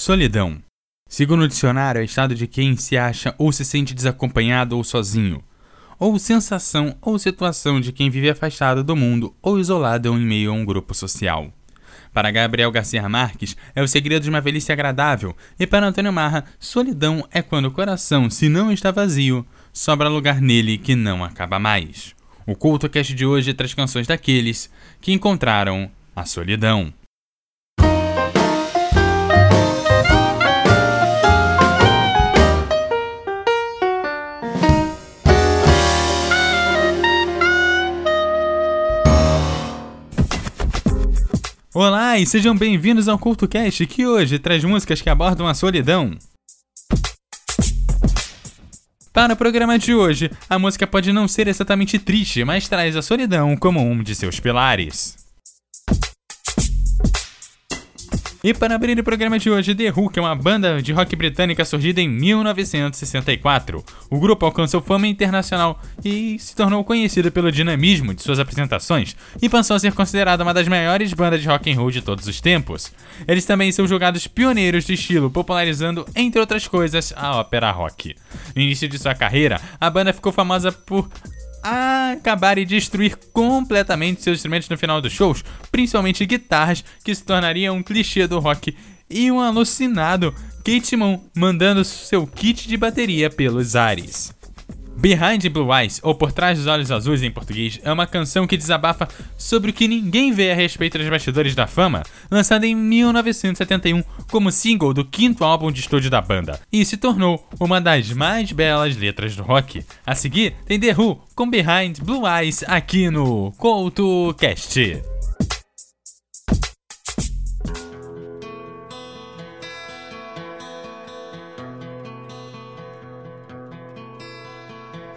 Solidão. Segundo o dicionário, é estado de quem se acha ou se sente desacompanhado ou sozinho, ou sensação ou situação de quem vive afastado do mundo ou isolado em meio a um grupo social. Para Gabriel Garcia Marques, é o segredo de uma velhice agradável, e para Antônio Marra, solidão é quando o coração, se não está vazio, sobra lugar nele que não acaba mais. O CultoCast de hoje traz canções daqueles que encontraram a solidão. Olá e sejam bem-vindos ao CultoCast que hoje traz músicas que abordam a solidão. Para o programa de hoje, a música pode não ser exatamente triste, mas traz a solidão como um de seus pilares. E para abrir o programa de hoje, The Who, que é uma banda de rock britânica surgida em 1964. O grupo alcançou fama internacional e se tornou conhecido pelo dinamismo de suas apresentações e passou a ser considerada uma das maiores bandas de rock and roll de todos os tempos. Eles também são julgados pioneiros do estilo, popularizando, entre outras coisas, a ópera rock. No início de sua carreira, a banda ficou famosa por acabar e destruir completamente seus instrumentos no final dos shows, principalmente guitarras, que se tornariam um clichê do rock, e um alucinado Kate Moon mandando seu kit de bateria pelos ares. Behind Blue Eyes, ou Por Trás dos Olhos Azuis em português, é uma canção que desabafa sobre o que ninguém vê a respeito dos bastidores da fama, lançada em 1971 como single do quinto álbum de estúdio da banda, e se tornou uma das mais belas letras do rock. A seguir, tem The Who com Behind Blue Eyes aqui no CoutoCast.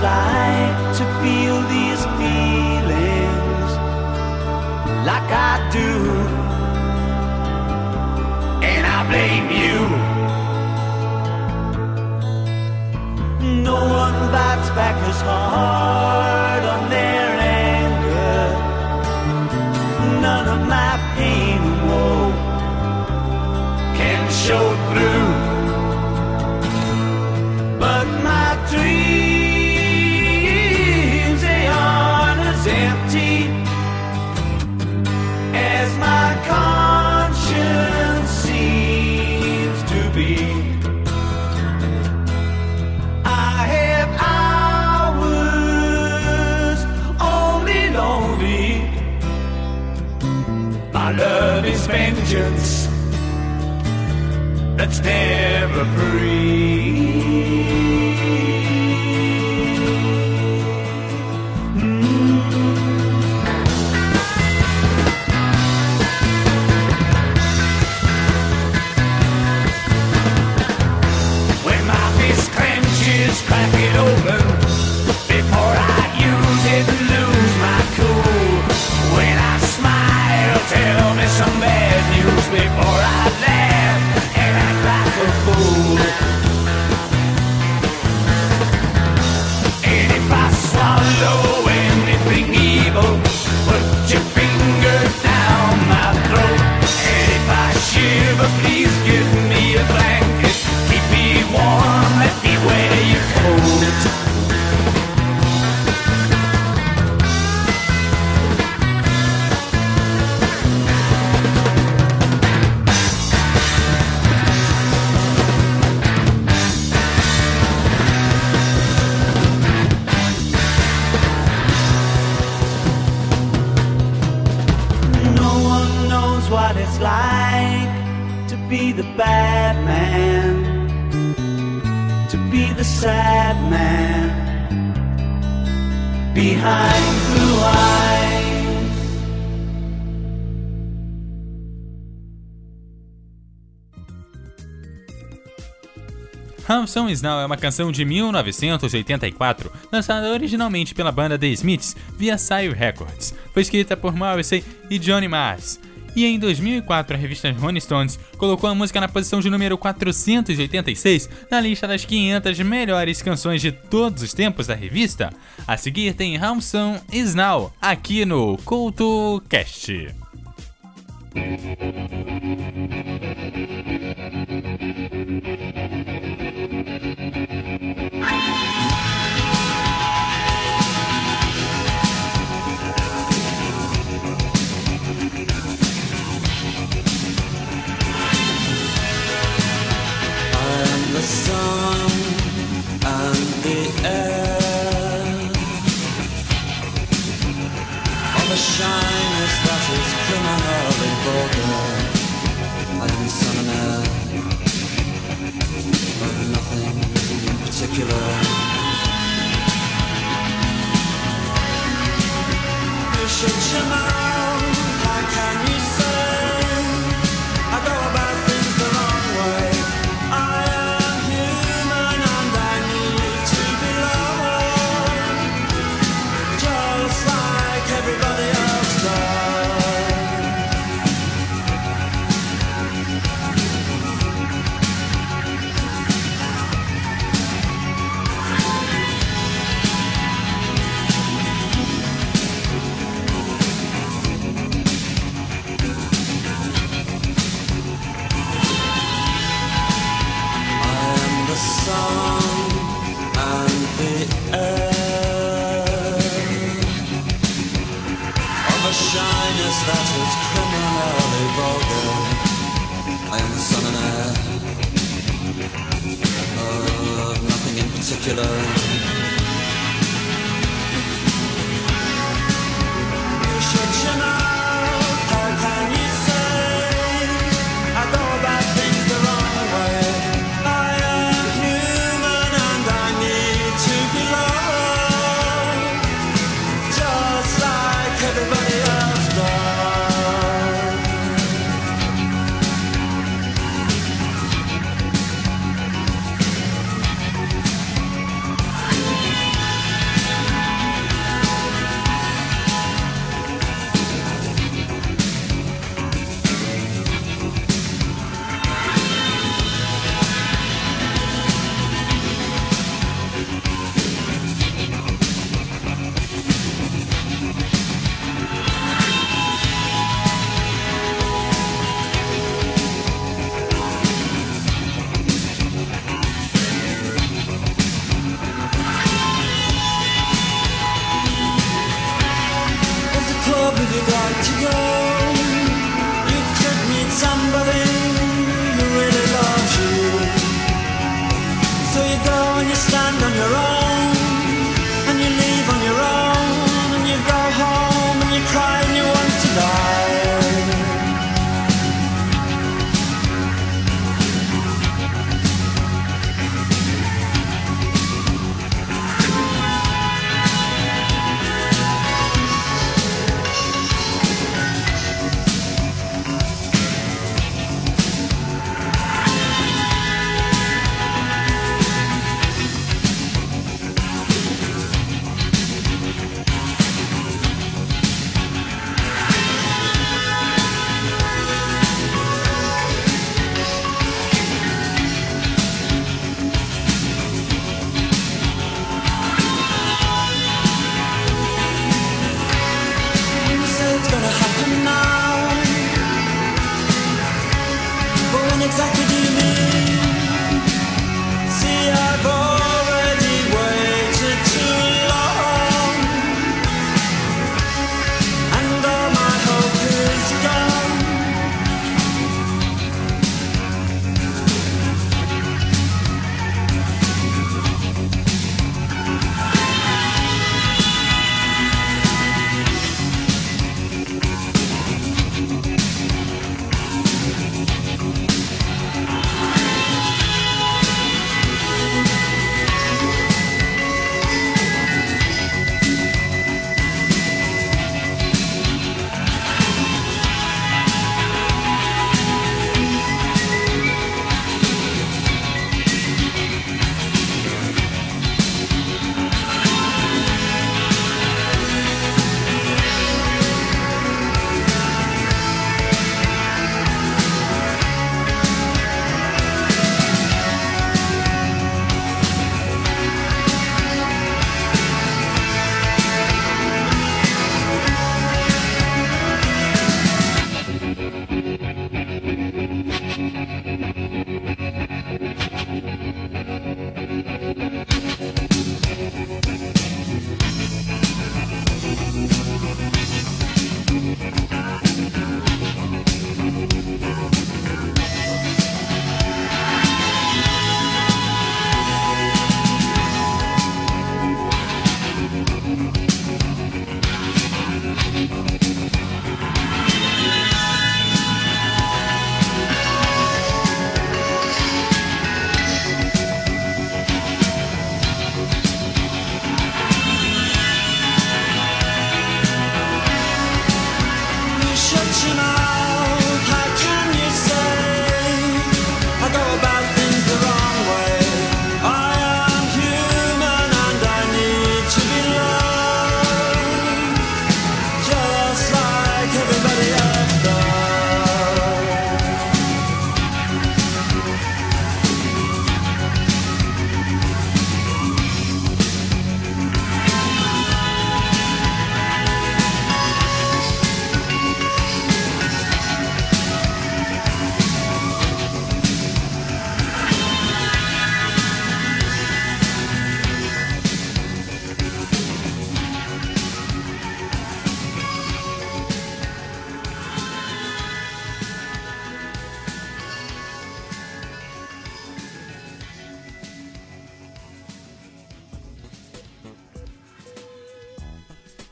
Like to feel these feelings like I do. And I blame you. No one bites back as hard never free. Hanson Snow é uma canção de 1984, lançada originalmente pela banda The Smiths via Sire Records. Foi escrita por Morrissey e Johnny Marrs. E em 2004, a revista Rolling Stones colocou a música na posição de número 486 na lista das 500 melhores canções de todos os tempos da revista. A seguir tem Hanson Snow aqui no CultoCast. I'm the sun and the air of a shyness that is criminally vulgar. I am the air of nothing in particular.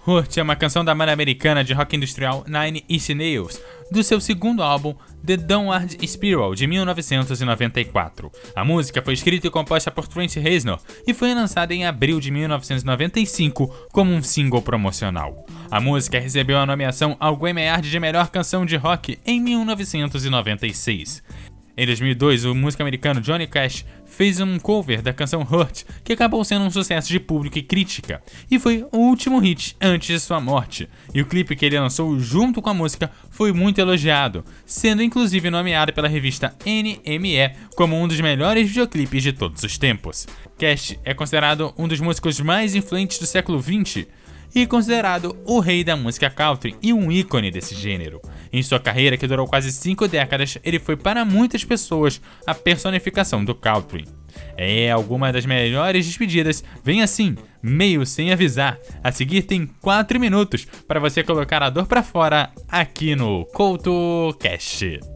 Hurt é uma canção da banda americana de rock industrial Nine Inch Nails, do seu segundo álbum The Downward Spiral de 1994. A música foi escrita e composta por Trent Reznor e foi lançada em abril de 1995 como um single promocional. A música recebeu a nomeação ao Grammy de melhor canção de rock em 1996. Em 2002, o músico americano Johnny Cash fez um cover da canção Hurt, que acabou sendo um sucesso de público e crítica, e foi o último hit antes de sua morte. E o clipe que ele lançou junto com a música foi muito elogiado, sendo inclusive nomeado pela revista NME como um dos melhores videoclipes de todos os tempos. Cash é considerado um dos músicos mais influentes do século XX e considerado o rei da música country e um ícone desse gênero. Em sua carreira, que durou quase cinco décadas, ele foi para muitas pessoas a personificação do country. É alguma das melhores despedidas, vem assim, meio sem avisar. A seguir tem 4 minutos para você colocar a dor para fora aqui no Couto Cast.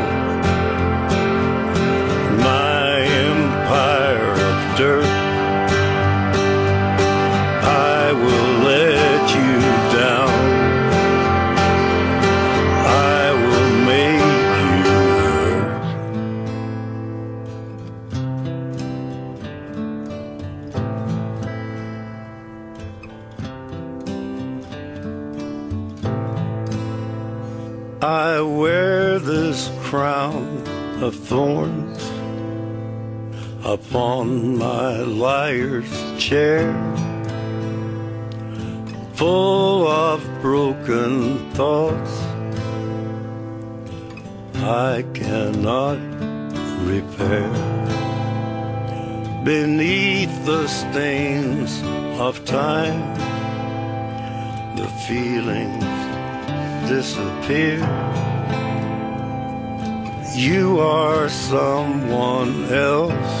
Chair, full of broken thoughts I cannot repair. Beneath the stains of time, the feelings disappear. You are someone else.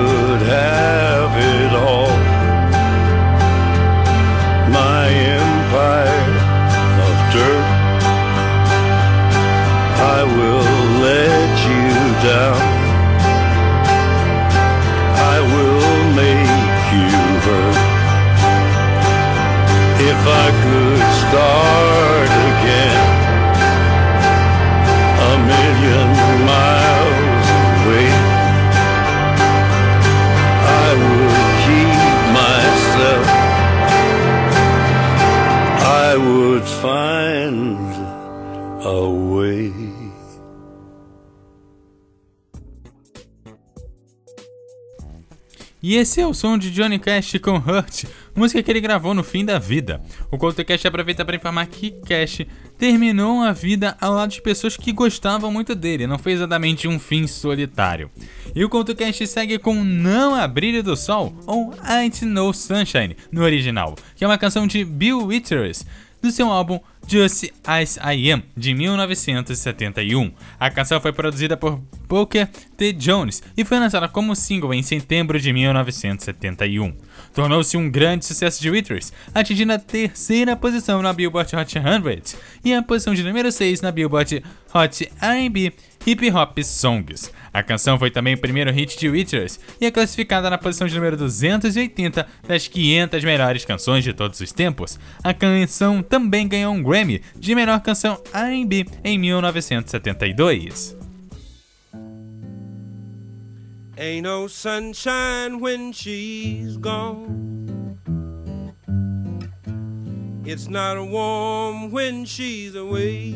esse é o som de Johnny Cash com Hurt, música que ele gravou no fim da vida. O CoutoCast aproveita para informar que Cash terminou a vida ao lado de pessoas que gostavam muito dele, não foi exatamente um fim solitário. E o CoutoCast segue com Não a Brilho do Sol, ou Ain't No Sunshine, no original, que é uma canção de Bill Withers, do seu álbum Just As I Am, de 1971. A canção foi produzida por Booker T. Jones e foi lançada como single em setembro de 1971. Tornou-se um grande sucesso de Withers, atingindo a terceira posição na Billboard Hot 100 e a posição de número 6 na Billboard Hot R&B Hip Hop Songs. A canção foi também o primeiro hit de Withers e é classificada na posição de número 280 das 500 melhores canções de todos os tempos. A canção também ganhou um Grammy de melhor canção R&B em 1972. Ain't no sunshine when she's gone. It's not warm when she's away.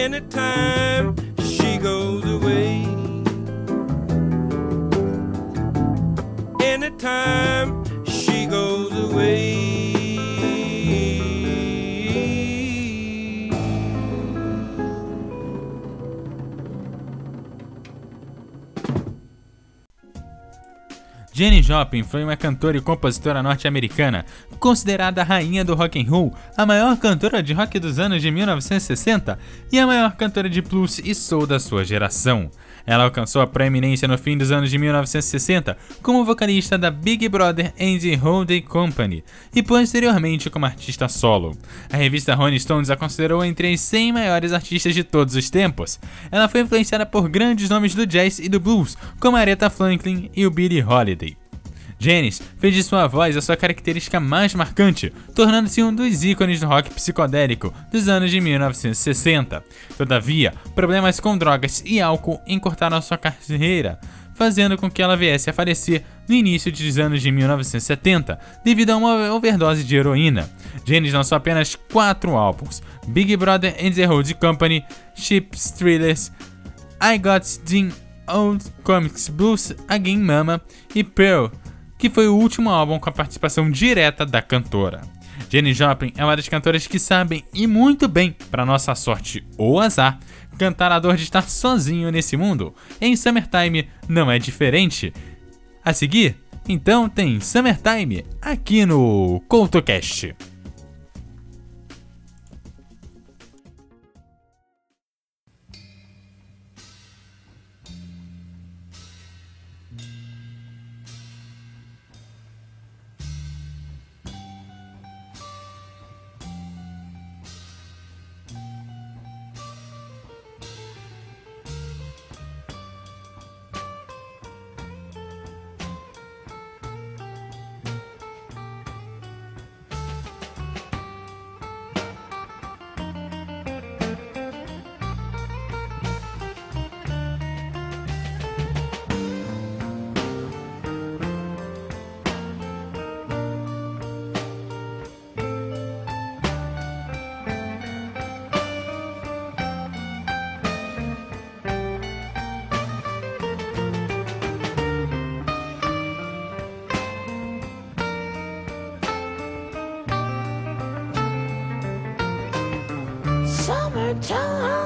Anytime she goes away. Anytime Jenny Joplin foi uma cantora e compositora norte-americana, considerada a rainha do rock and roll, a maior cantora de rock dos anos de 1960 e a maior cantora de blues e soul da sua geração. Ela alcançou a proeminência no fim dos anos de 1960 como vocalista da Big Brother and Holding Company e posteriormente como artista solo. A revista Rolling Stones a considerou entre as 100 maiores artistas de todos os tempos. Ela foi influenciada por grandes nomes do jazz e do blues, como Aretha Franklin e o Billie Holiday. Janis fez de sua voz a sua característica mais marcante, tornando-se um dos ícones do rock psicodélico dos anos de 1960. Todavia, problemas com drogas e álcool encurtaram sua carreira, fazendo com que ela viesse a falecer no início dos anos de 1970 devido a uma overdose de heroína. Janis lançou apenas quatro álbuns: Big Brother and the Holding Company, Chips Thrillers, I Got the Old Comics Blues Again Mama e Pearl, que foi o último álbum com a participação direta da cantora. Jenny Joplin é uma das cantoras que sabem, e muito bem, para nossa sorte ou azar, cantar a dor de estar sozinho nesse mundo. Em Summertime não é diferente. A seguir, então tem Summertime aqui no CoutoCast. 骄傲。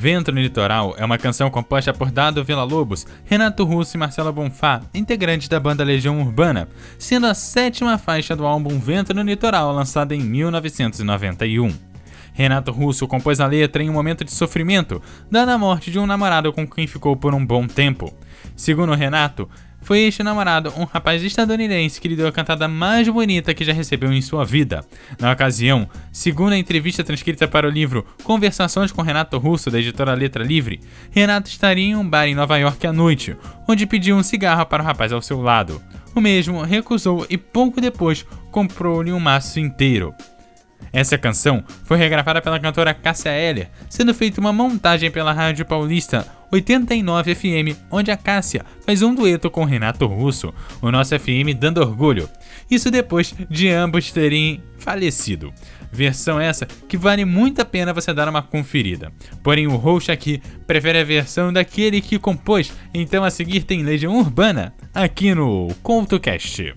Vento no Litoral é uma canção composta por Dado Villa-Lobos, Renato Russo e Marcela Bonfá, integrantes da banda Legião Urbana, sendo a sétima faixa do álbum Vento no Litoral, lançada em 1991. Renato Russo compôs a letra em um momento de sofrimento, dada a morte de um namorado com quem ficou por um bom tempo. Segundo Renato, foi este namorado, um rapaz estadunidense que lhe deu a cantada mais bonita que já recebeu em sua vida. Na ocasião, segundo a entrevista transcrita para o livro Conversações com Renato Russo, da editora Letra Livre, Renato estaria em um bar em Nova York à noite, onde pediu um cigarro para o rapaz ao seu lado. O mesmo recusou e pouco depois comprou-lhe um maço inteiro. Essa canção foi regravada pela cantora Cássia Eller, sendo feita uma montagem pela Rádio Paulista 89 FM, onde a Cássia faz um dueto com Renato Russo, o nosso FM dando orgulho. Isso depois de ambos terem falecido. Versão essa que vale muito a pena você dar uma conferida. Porém, o host aqui prefere a versão daquele que compôs, então a seguir tem Legião Urbana, aqui no CoutoCast.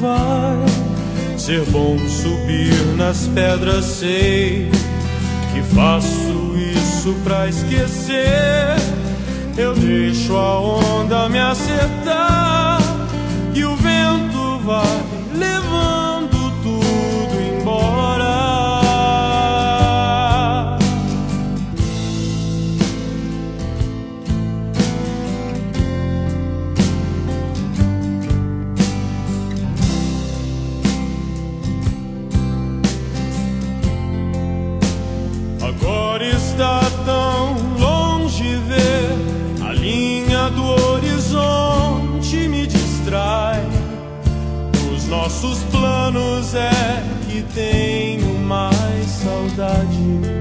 Vai ser bom subir nas pedras, sei que faço isso pra esquecer. Eu deixo a onda me acertar e o vento vai levando tenho mais saudade.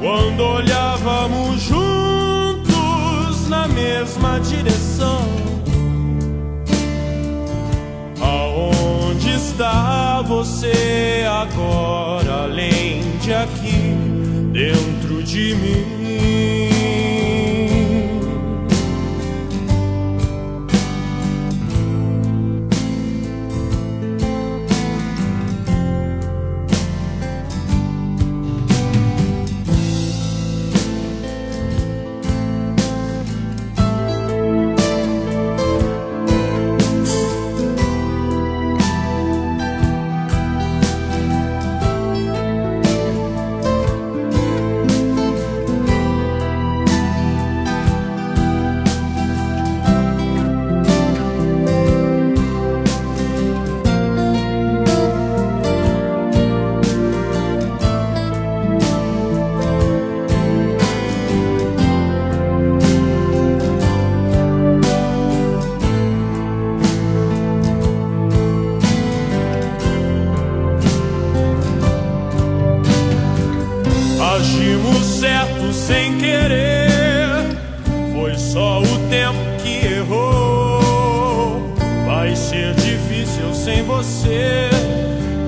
Quando olhávamos juntos na mesma direção. Aonde está você agora, além de aqui, dentro de mim? Você.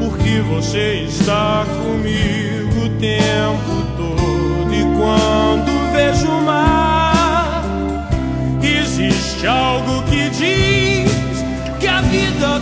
Porque você está comigo o tempo todo. E quando vejo o mar, existe algo que diz que a vida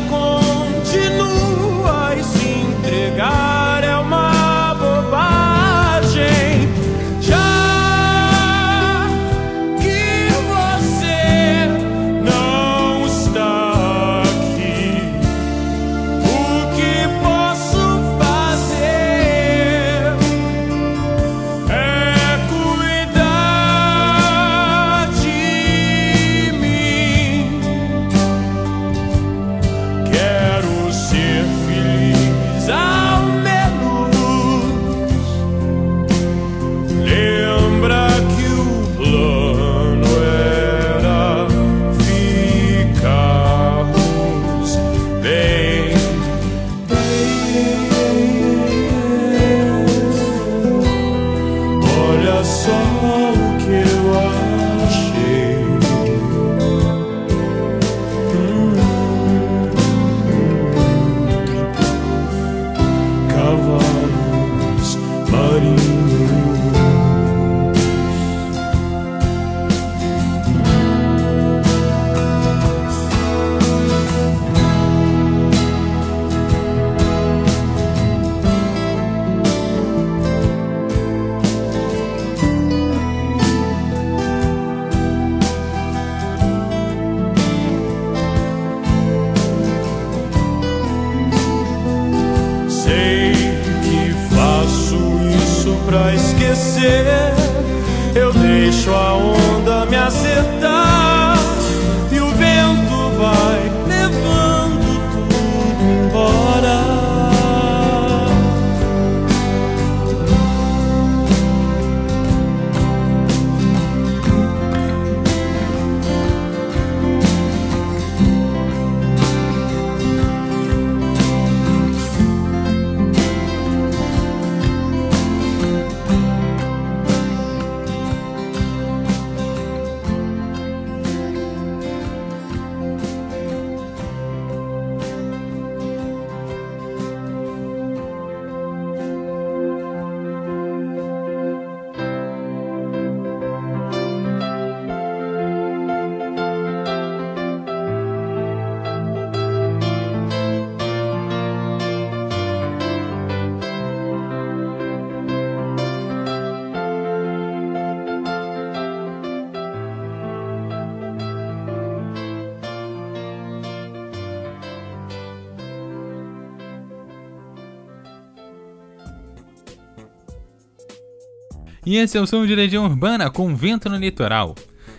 Esse é o som de Legião Urbana com Vento no Litoral.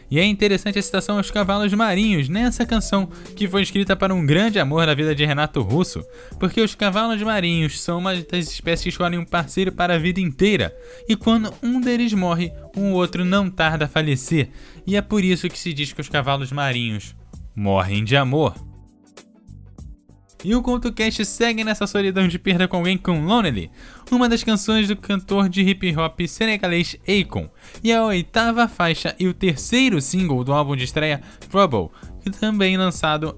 E é interessante a citação aos cavalos marinhos nessa canção, que foi escrita para um grande amor da vida de Renato Russo, porque os cavalos marinhos são uma das espécies que escolhem um parceiro para a vida inteira, e quando um deles morre, um outro não tarda a falecer, e é por isso que se diz que os cavalos marinhos morrem de amor. E o CoutoCast segue nessa solidão de perda com alguém com Lonely, uma das canções do cantor de hip hop senegalês Akon, e a oitava faixa e o terceiro single do álbum de estreia Trouble, também lançado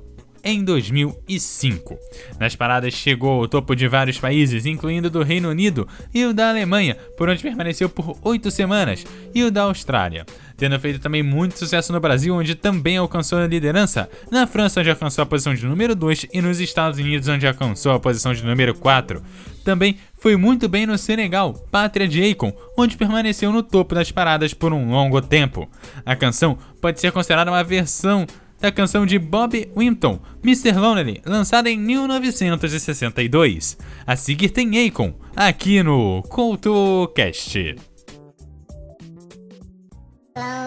em 2005. Nas paradas chegou ao topo de vários países, incluindo do Reino Unido e o da Alemanha, por onde permaneceu por oito semanas, e o da Austrália. Tendo feito também muito sucesso no Brasil, onde também alcançou a liderança, na França, onde alcançou a posição de número 2, e nos Estados Unidos, onde alcançou a posição de número 4. Também foi muito bem no Senegal, pátria de Akon, onde permaneceu no topo das paradas por um longo tempo. A canção pode ser considerada uma versão da canção de Bob Winton, Mr. Lonely, lançada em 1962. A seguir tem Akon, aqui no CoutoCast. Lonely,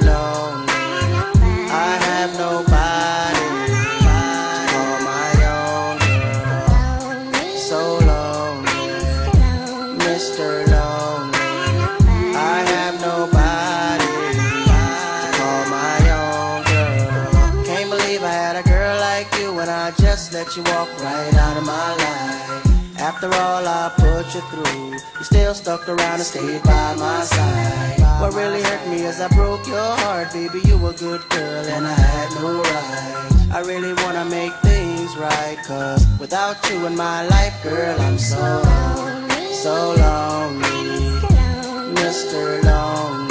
I put you through, you still stuck around and stayed by my side. What really hurt me is I broke your heart, baby. You were a good girl and I had no right. I really wanna make things right, cause without you in my life, girl, I'm so, so lonely. Mr. Lonely.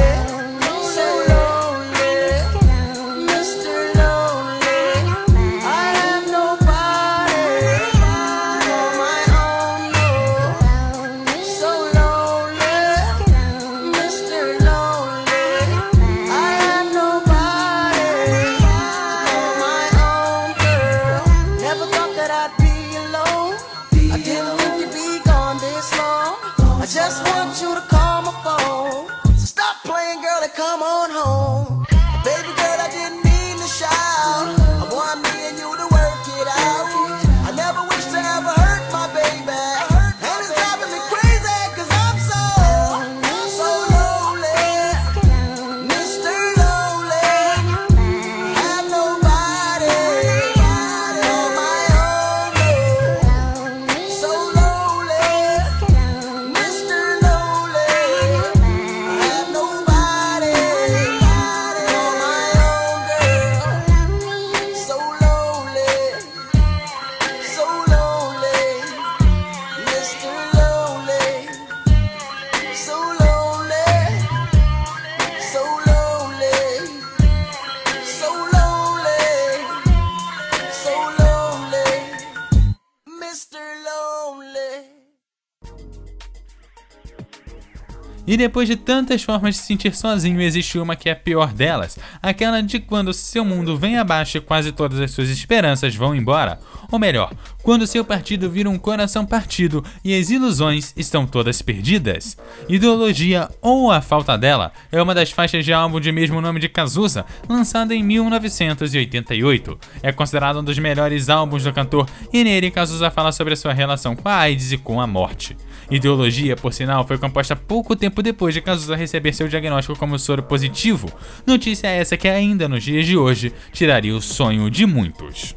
E depois de tantas formas de se sentir sozinho, existe uma que é a pior delas, aquela de quando seu mundo vem abaixo e quase todas as suas esperanças vão embora. Ou melhor, quando seu partido vira um coração partido e as ilusões estão todas perdidas. Ideologia ou a falta dela é uma das faixas de álbum de mesmo nome de Cazuza, lançada em 1988. É considerado um dos melhores álbuns do cantor e nele Cazuza fala sobre a sua relação com a AIDS e com a morte. Ideologia, por sinal, foi composta pouco tempo depois de Cazuza receber seu diagnóstico como soro positivo. Notícia essa que ainda nos dias de hoje tiraria o sonho de muitos.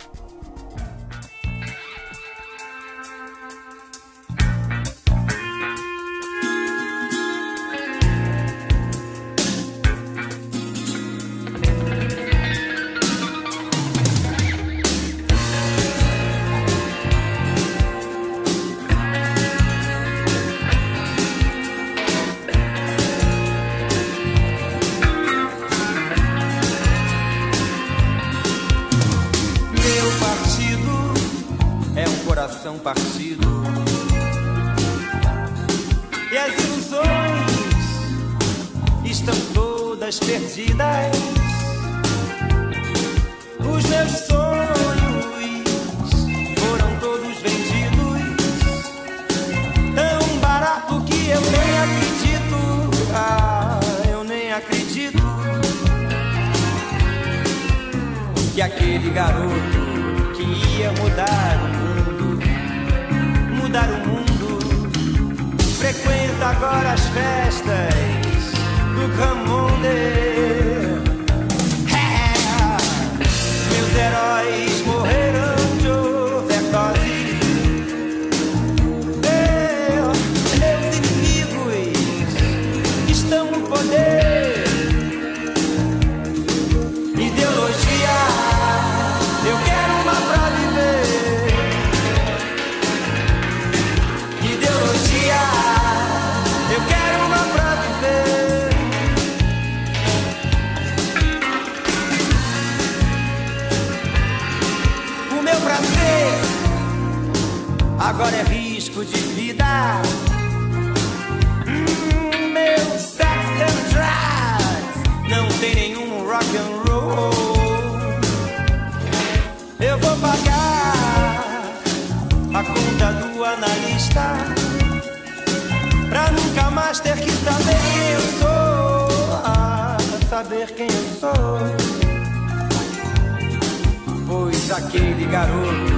Todas perdidas. Os meus sonhos foram todos vendidos. Tão barato que eu nem acredito. Ah, eu nem acredito que aquele garoto que ia mudar o mundo, mudar o mundo, frequenta agora as festas do Camonde. É, meus heróis pagar a conta do analista pra nunca mais ter que saber quem eu sou. Ah, saber quem eu sou. Pois aquele garoto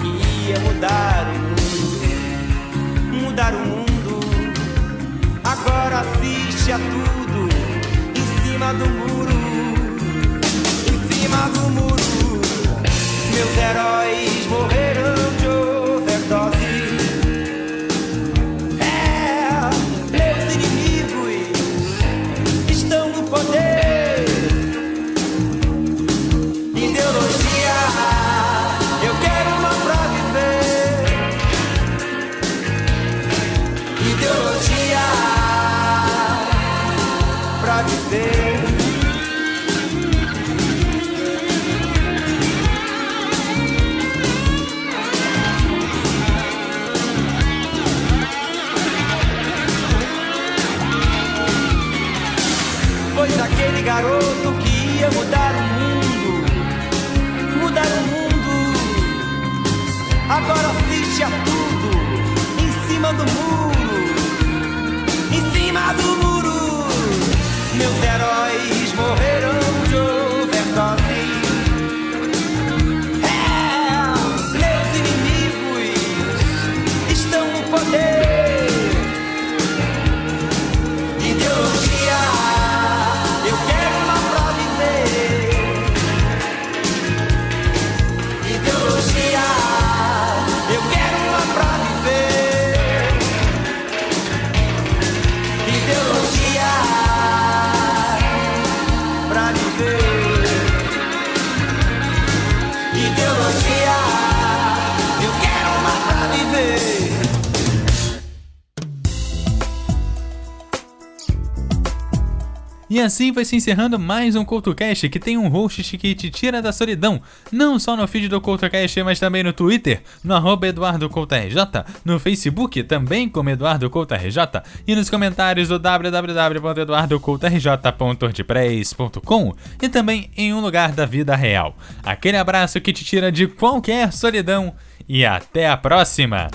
que ia mudar o mundo, mudar o mundo, agora assiste a tudo em cima do muro, em cima do muro. Meus heróis morreram garoto que ia mudar o mundo, mudar o mundo, agora assiste a tudo em cima do muro, em cima do muro. Meus heróis E assim vai se encerrando mais um CoutoCast que tem um host que te tira da solidão, não só no feed do CoutoCast, mas também no Twitter, no arroba EduardoCoutoRJ, no Facebook, também como EduardoCoutoRJ, e nos comentários do www.eduardocoutorj.wordpress.com e também em um lugar da vida real. Aquele abraço que te tira de qualquer solidão e até a próxima!